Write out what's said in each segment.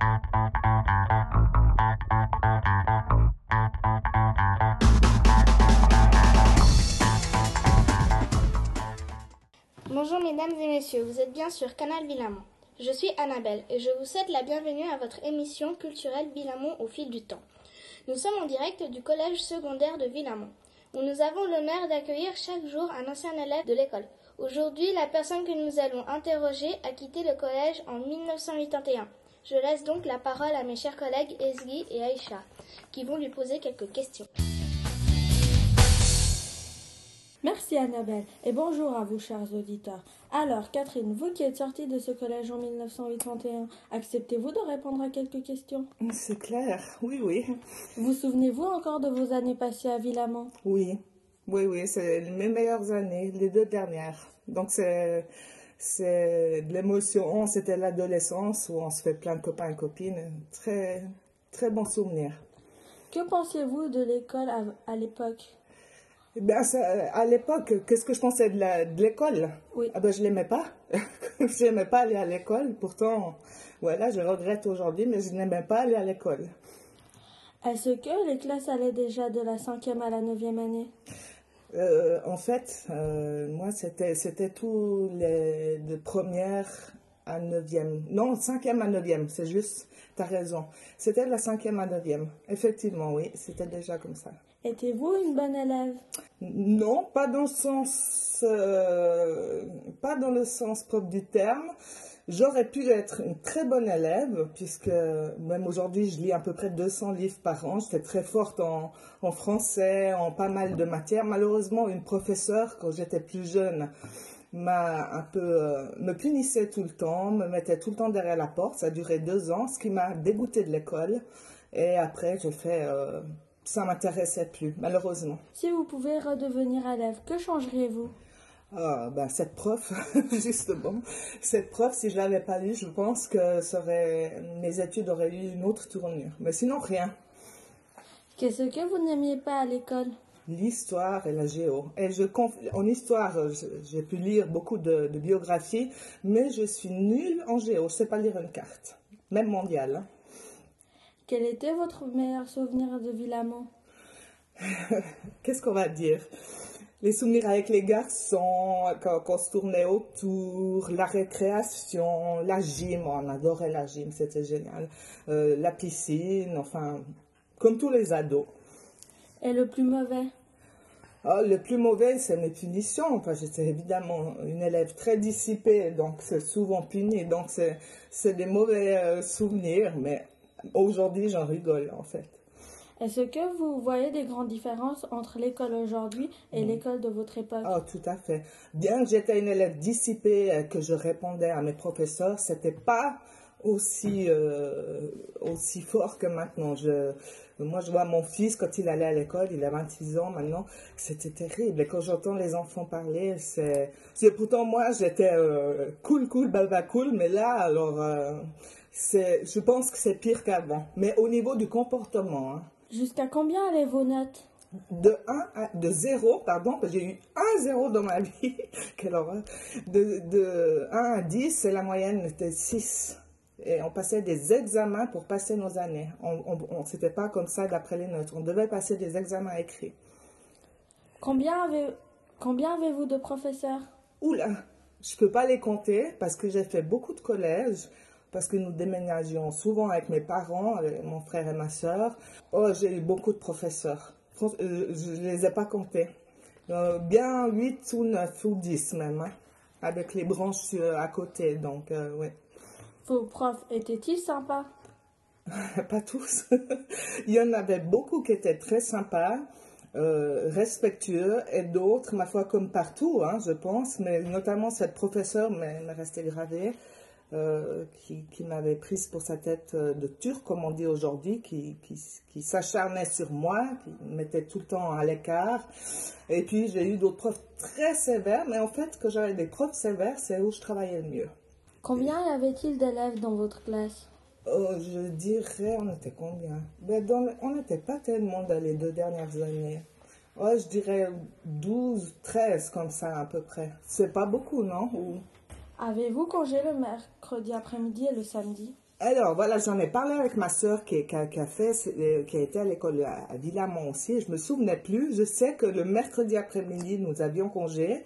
Bonjour mesdames et messieurs, vous êtes bien sur Canal Villamont. Je suis Annabelle et je vous souhaite la bienvenue à votre émission culturelle Villamont au fil du temps. Nous sommes en direct du collège secondaire de Villamont, où nous avons l'honneur d'accueillir chaque jour un ancien élève de l'école. Aujourd'hui, la personne que nous allons interroger a quitté le collège en 1981. Je laisse donc la parole à mes chers collègues Esgui et Aïcha, qui vont lui poser quelques questions. Merci Annabelle et bonjour à vous chers auditeurs. Alors Catherine, vous qui êtes sortie de ce collège en 1981, acceptez-vous de répondre à quelques questions? C'est clair, oui, oui. Vous souvenez-vous encore de vos années passées à Villamont Oui, oui, oui, c'est mes meilleures années, les deux dernières. Donc c'est c'est de l'émotion, c'était l'adolescence où on se fait plein de copains et copines. Très, très bon souvenir. Que pensiez-vous de l'école à, à l'époque? Ça, à l'époque, qu'est-ce que je pensais de la- de l'école? Oui. Ah ben, je l'aimais pas. je n'aimais pas aller à l'école. Pourtant, voilà, je regrette aujourd'hui, mais je n'aimais pas aller à l'école. Est-ce que les classes allaient déjà de la cinquième à la neuvième année? Euh, en fait, euh, moi, c'était, c'était tous les de première à neuvième. Non, cinquième à neuvième, c'est juste, t'as raison. C'était de la cinquième à neuvième. Effectivement, oui, c'était déjà comme ça. Étiez-vous une bonne élève? Non, pas dans le sens, euh, pas dans le sens propre du terme. J'aurais pu être une très bonne élève, puisque même aujourd'hui, je lis à peu près 200 livres par an. J'étais très forte en, français, en pas mal de matières. Malheureusement, une professeure, quand j'étais plus jeune, m'a un peu, euh, me punissait tout le temps, me mettait tout le temps derrière la porte. Ça a duré deux ans, ce qui m'a dégoûté de l'école. Et après, j'ai fait, euh, ça m'intéressait plus, malheureusement. Si vous pouvez redevenir élève, que changeriez-vous? Ah, ben, cette prof, justement, cette prof, si je l'avais pas lu, je pense que ça aurait, mes études auraient eu une autre tournure. Mais sinon, rien. Qu'est-ce que vous n'aimiez pas à l'école? L'histoire et la géo. Et je, conf- en histoire, j'ai pu lire beaucoup de, de biographies, mais je suis nulle en géo. Je sais pas lire une carte, même mondiale. hein. Quel était votre meilleur souvenir de Villamont? Qu'est-ce qu'on va dire? Les souvenirs avec les garçons, quand, quand on se tournait autour, la récréation, la gym, on adorait la gym, c'était génial. Euh, la piscine, enfin, comme tous les ados. Et le plus mauvais? Ah, le plus mauvais, c'est mes punitions. Parce que j'étais évidemment une élève très dissipée, donc c'est souvent puni. Donc c'est c'est des mauvais euh, souvenirs, mais aujourd'hui, j'en rigole en fait. Est-ce que vous voyez des grandes différences entre l'école aujourd'hui et l'école de votre époque? Ah, tout à fait. Bien que j'étais une élève dissipée, euh, que je répondais à mes professeurs, c'était pas aussi euh, aussi fort que maintenant. Je, moi, je vois mon fils quand il allait à l'école, il a 26 ans maintenant, c'était terrible. Et quand j'entends les enfants parler, c'est, c'est pourtant moi, j'étais euh, cool, cool, baba cool, mais là, alors, euh, c'est, je pense que c'est pire qu'avant. Mais au niveau du comportement, hein, Jusqu'à combien allaient vos notes de 1 à, de 0, pardon, j'ai eu 1 0 dans ma vie. Quelle horreur. De, de 1 à 10, c'est la moyenne était 6. Et on passait des examens pour passer nos années. On, on- c'était pas comme ça d'après les notes. On devait passer des examens écrits. Combien avez- combien avez-vous de professeurs? Oula, je peux pas les compter parce que j'ai fait beaucoup de collèges, parce que nous déménagions souvent avec mes parents, avec mon frère et ma soeur. Oh, j'ai eu beaucoup de professeurs. Euh, Je les ai pas comptés. Euh, bien 8 ou 9 ou 10 même, hein, avec les branches euh, à côté. Donc, euh, ouais. Vos profs étaient-ils sympas? Pas tous. Il y en avait beaucoup qui étaient très sympas, euh, respectueux, et d'autres, ma foi, comme partout, hein, je pense, mais notamment cette professeure m'est restée gravée, euh, qui, qui m'avait prise pour sa tête euh, de turc, comme on dit aujourd'hui, qui, qui, qui s'acharnait sur moi, qui me mettait tout le temps à l'écart. Et puis j'ai eu d'autres profs très sévères, mais en fait, quand j'avais des profs sévères, c'est où je travaillais le mieux. Combien y avait-il d'élèves dans votre classe? Oh, je dirais, on était combien? Ben, dans On n'était pas tellement dans les deux dernières années. Oh, je dirais 12, 13 comme ça à peu près. C'est pas beaucoup, non? Ou- Avez-vous congé le mercredi après-midi et le samedi? Alors voilà, j'en ai parlé avec ma sœur qui, a, fait, euh, qui a été à l'école à, à aussi. Je me souvenais plus. Je sais que le mercredi après-midi, nous avions congé.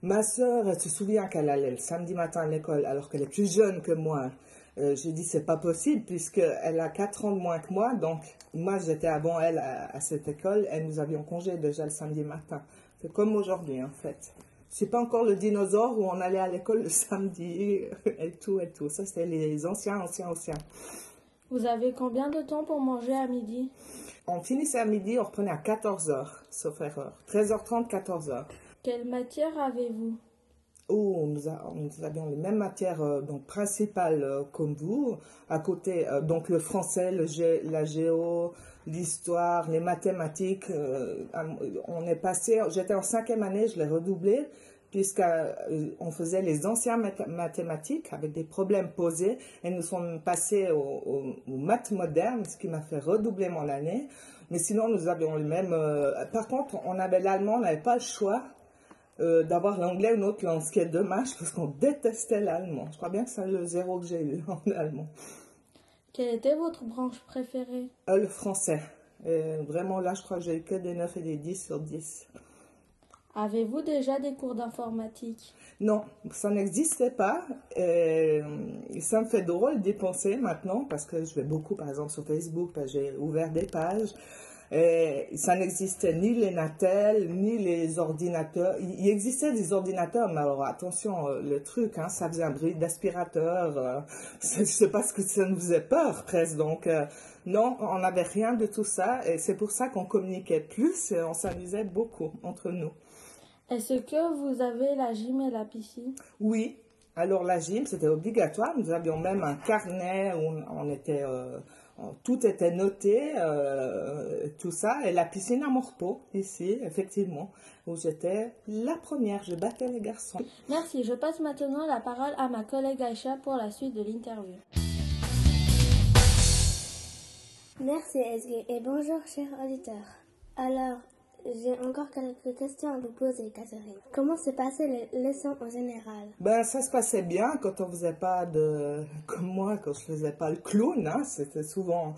Ma sœur, se souvient qu'elle allait le samedi matin à l'école alors qu'elle est plus jeune que moi. Euh, j'ai dit c'est pas possible puisqu'elle a 4 ans de moins que moi. Donc moi j'étais avant elle à, à, cette école et nous avions congé déjà le samedi matin. C'est comme aujourd'hui en fait. C'est pas encore le dinosaure où on allait à l'école le samedi et tout et tout. Ça c'était les anciens, anciens, anciens. Vous avez combien de temps pour manger à midi? On finissait à midi, on reprenait à 14h, sauf erreur. 13h30, 14h. Quelle matière avez-vous? Oh, nous, a, nous, avions les mêmes matières euh, donc principales euh, comme vous. À côté, euh, donc le français, le gé, la géo, l'histoire, les mathématiques. Euh, on est passé, j'étais en cinquième année, je l'ai redoublé puisqu'on faisait les anciens mathématiques avec des problèmes posés et nous sommes passés aux au, maths modernes, ce qui m'a fait redoubler mon année. Mais sinon, nous avions le même. Euh, par contre, on avait l'allemand, on n'avait pas le choix euh, d'avoir l'anglais ou une autre langue, ce qui est dommage parce qu'on détestait l'allemand. Je crois bien que c'est le zéro que j'ai eu en allemand. Quelle était votre branche préférée? Euh, Le français. Et vraiment, là, je crois que j'ai eu que des 9 et des 10 sur 10. Avez-vous déjà des cours d'informatique? Non, ça n'existait pas. Et ça me fait drôle d'y penser maintenant parce que je vais beaucoup, par exemple, sur Facebook, j'ai ouvert des pages. Et ça n'existait ni les Natel, ni les ordinateurs. Il existait des ordinateurs, mais alors attention, le truc, hein, ça faisait un bruit d'aspirateur. Euh, je sais pas ce que ça nous faisait peur presque. Donc euh, non, on n'avait rien de tout ça. Et c'est pour ça qu'on communiquait plus et on s'amusait beaucoup entre nous. Est-ce que vous avez la gym et la piscine Oui. Alors la gym, c'était obligatoire. Nous avions même un carnet où on était... Euh, tout était noté, euh, tout ça, et la piscine à Morpeau, ici, effectivement, où j'étais la première, je battais les garçons. Merci, je passe maintenant la parole à ma collègue Aïcha pour la suite de l'interview. Merci Esgue et bonjour chers auditeurs. Alors, j'ai encore quelques questions à vous poser, Catherine. Comment se passaient les leçons en général? Ben, ça se passait bien quand on faisait pas de... Comme moi, quand je faisais pas le clown, hein, c'était souvent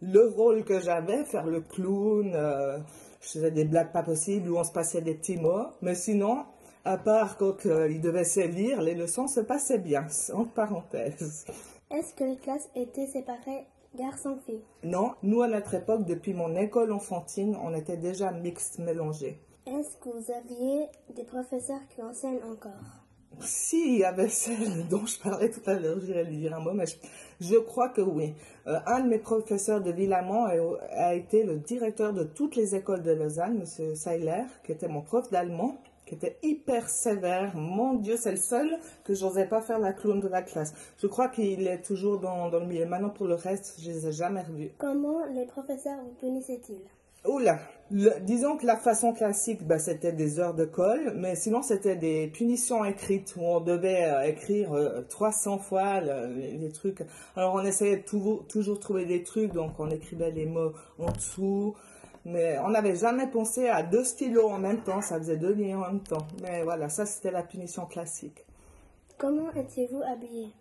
le rôle que j'avais, faire le clown. Euh, je faisais des blagues pas possibles où on se passait des petits mots. Mais sinon, à part quand euh, il devait se lire, les leçons se passaient bien, entre parenthèses. Est-ce que les classes étaient séparées Garçons-filles Non, nous à notre époque, depuis mon école enfantine, on était déjà mixte, mélangés. Est-ce que vous aviez des professeurs qui enseignent encore? Si, il y avait celle dont je parlais tout à l'heure, j'irai lui dire un mot, mais je, je crois que oui. Euh, un de mes professeurs de Villamont a, a, été le directeur de toutes les écoles de Lausanne, M. Seiler, qui était mon prof d'allemand qui était hyper sévère. Mon Dieu, c'est le seul que j'osais pas faire la clown de la classe. Je crois qu'il est toujours dans, dans, le milieu. Maintenant, pour le reste, je les ai jamais revus. Comment les professeurs vous punissaient-ils? Oula, le, disons que la façon classique, bah, c'était des heures de colle, mais sinon c'était des punitions écrites où on devait euh, écrire euh, 300 fois le, les, les, trucs. Alors on essayait de toujours, toujours trouver des trucs, donc on écrivait les mots en dessous. Mais on n'avait jamais pensé à deux stylos en même temps, ça faisait deux lignes en même temps. Mais voilà, ça c'était la punition classique. Comment étiez-vous habillés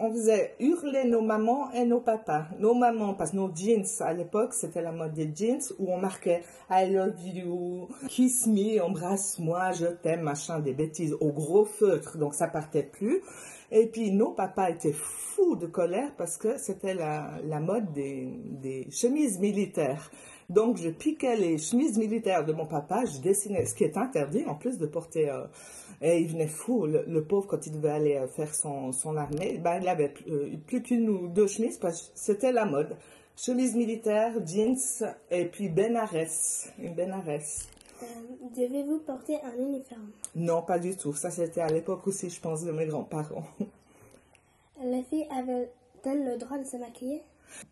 On faisait hurler nos mamans et nos papas. Nos mamans, parce que nos jeans, à l'époque, c'était la mode des jeans où on marquait I love you, kiss me, embrasse-moi, je t'aime, machin, des bêtises au gros feutre, donc ça partait plus. Et puis nos papas étaient fous de colère parce que c'était la, la mode des, des chemises militaires. Donc, je piquais les chemises militaires de mon papa, je dessinais, ce qui est interdit en plus de porter. Euh, et il venait fou, le, le, pauvre, quand il devait aller faire son, son armée, ben, il avait euh, plus qu'une ou deux chemises parce que c'était la mode. Chemise militaire, jeans et puis benarès, une benarès. Euh, Devez-vous porter un uniforme? Non, pas du tout. Ça, c'était à l'époque aussi, je pense, de mes grands-parents. Les filles avaient-elles le droit de se maquiller?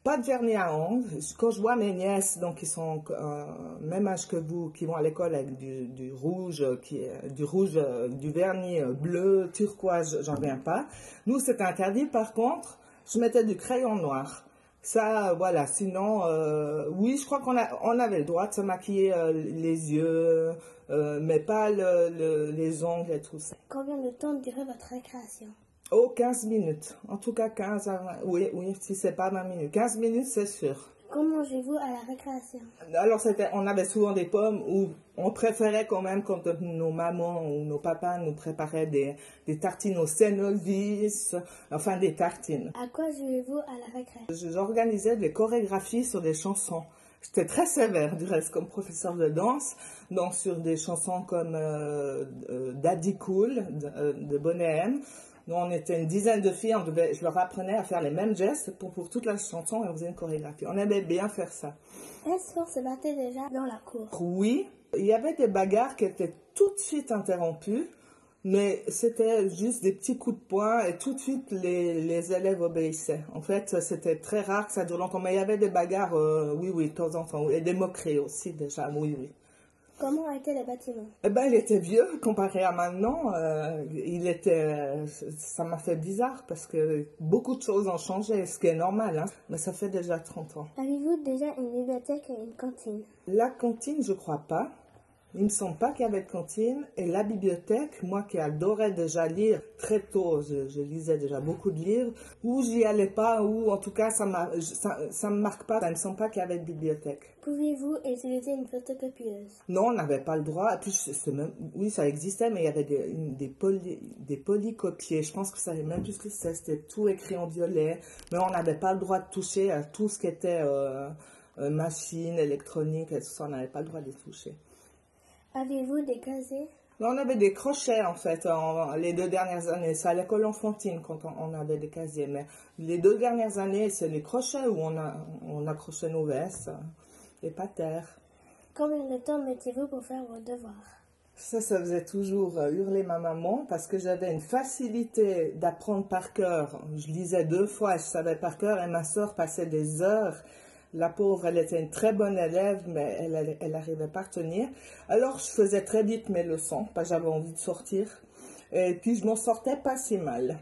Pas de vernis à ongles. Quand je vois mes nièces, donc qui sont euh, même âge que vous, qui vont à l'école avec du, du, rouge, qui est, du rouge, du vernis bleu, turquoise, j'en viens pas. Nous, c'est interdit. Par contre, je mettais du crayon noir. Ça, voilà. Sinon, euh, oui, je crois qu'on avait le droit de se maquiller euh, les yeux, mais pas le, le, les ongles et tout ça. Combien de temps durait votre récréation? Oh, 15 minutes. En tout cas, 15 à 20. Oui, oui, si c'est pas 20 minutes. 15 minutes, c'est sûr. Comment mangez-vous à la récréation? Alors, c'était, on avait souvent des pommes où on préférait quand même quand nos mamans ou nos papas nous préparaient des, des tartines au sénovis, enfin des tartines. À quoi jouez-vous à la récréation J'organisais des chorégraphies sur des chansons. J'étais très sévère du reste comme professeur de danse, donc sur des chansons comme euh, euh, Daddy Cool de, euh, de Bonnet M. Nous, on était une dizaine de filles, on devait, je leur apprenais à faire les mêmes gestes pour, pour toute la chanson et on faisait une chorégraphie. On aimait bien faire ça. Est-ce qu'on se battait déjà dans la cour Oui, il y avait des bagarres qui étaient tout de suite interrompues, mais c'était juste des petits coups de poing et tout de suite les, les élèves obéissaient. En fait, c'était très rare que ça dure longtemps, mais il y avait des bagarres, euh, oui, oui, de temps en temps, et des moqueries aussi déjà, oui, oui. Comment étaient les bâtiments Eh ben, il était vieux comparé à maintenant. Euh, il était, ça m'a fait bizarre parce que beaucoup de choses ont changé, ce qui est normal, hein, mais ça fait déjà 30 ans. Avez-vous déjà une bibliothèque et une cantine? La cantine, je crois pas. Il me semble pas qu'il y avait de cantine. Et la bibliothèque, moi qui adorais déjà lire très tôt, je, je lisais déjà beaucoup de livres, ou j'y allais pas, ou en tout cas ça m'a, ça, ça me marque pas. Ça me semble pas qu'il y avait de bibliothèque. Pouviez-vous utiliser une photocopieuse? Non, on n'avait pas le droit. Et puis, même, oui, ça existait, mais il y avait des, des, poly, des polycopiers. Je pense que ça savait même plus ce que c'était. C'était tout écrit en violet. Mais on n'avait pas le droit de toucher à tout ce qui était euh, euh, machine, électronique et tout ça. On n'avait pas le droit de les toucher. Avez-vous des casiers? On avait des crochets en fait en- les deux dernières années. C'est à l'école enfantine quand on, on avait des casiers. Mais les deux dernières années, c'est les crochets où on, a, on accrochait nos vestes et pas terre. Combien de temps mettez-vous pour faire vos devoirs? Ça, ça faisait toujours euh, hurler ma maman parce que j'avais une facilité d'apprendre par cœur. Je lisais deux fois, je savais par cœur et ma soeur passait des heures. La pauvre, elle était une très bonne élève, mais elle, elle, arrivait pas à tenir. Alors, je faisais très vite mes leçons parce que j'avais envie de sortir. Et puis, je m'en sortais pas si mal.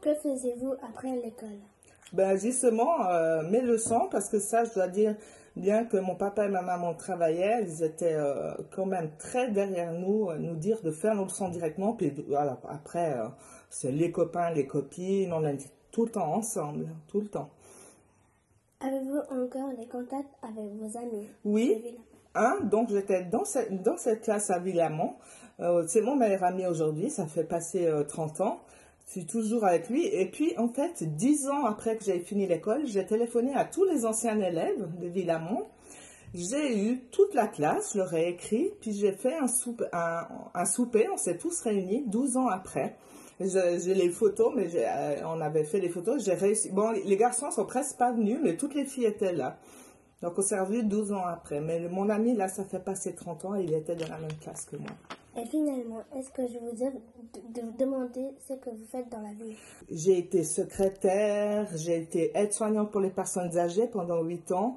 Que faisiez-vous après l'école? Ben justement, euh, mes leçons, parce que ça, je dois dire, bien que mon papa et ma maman travaillaient, ils étaient euh, quand même très derrière nous, euh, nous dire de faire nos leçons directement. Puis voilà, après, c'est les copains, les copines, on est tout le temps ensemble, tout le temps. Avez-vous encore des contacts avec vos amis? Oui. Hein, donc j'étais dans cette, dans cette classe à Villamont. Euh, c'est mon meilleur ami aujourd'hui, ça fait passer euh, 30 ans. Je suis toujours avec lui. Et puis, en fait, 10 ans après que j'ai fini l'école, j'ai téléphoné à tous les anciens élèves de Villamont. J'ai eu toute la classe, je leur ai écrit, puis j'ai fait un souper, un, un souper, on s'est tous réunis 12 ans après. J'ai les photos, mais euh, on avait fait les photos, j'ai réussi. Bon, les garçons sont presque pas venus, mais toutes les filles étaient là. Donc, on s'est revus 12 ans après. Mais mon ami, là, ça fait passer 30 ans, il était dans la même classe que moi. Et finalement, est-ce que je vous ai de, de vous demander ce que vous faites dans la vie? J'ai été secrétaire, j'ai été aide-soignante pour les personnes âgées pendant 8 ans.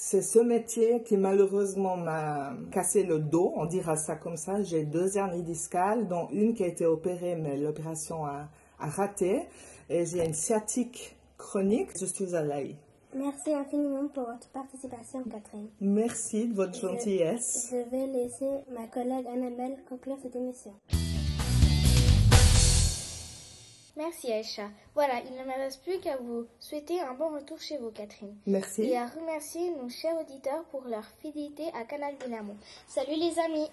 C'est ce métier qui malheureusement m'a cassé le dos, on dira ça comme ça. J'ai deux hernies discales, dont une qui a été opérée, mais l'opération a, a raté. Et j'ai une sciatique chronique. Je suis à l'AI. Merci infiniment pour votre participation, Catherine. Merci de votre Je- gentillesse. Je vais laisser ma collègue Annabelle conclure cette émission. Merci Aïcha. Voilà, il ne me reste plus qu'à vous souhaiter un bon retour chez vous, Catherine. Merci. Et à remercier nos chers auditeurs pour leur fidélité à Canal Villamont. Salut les amis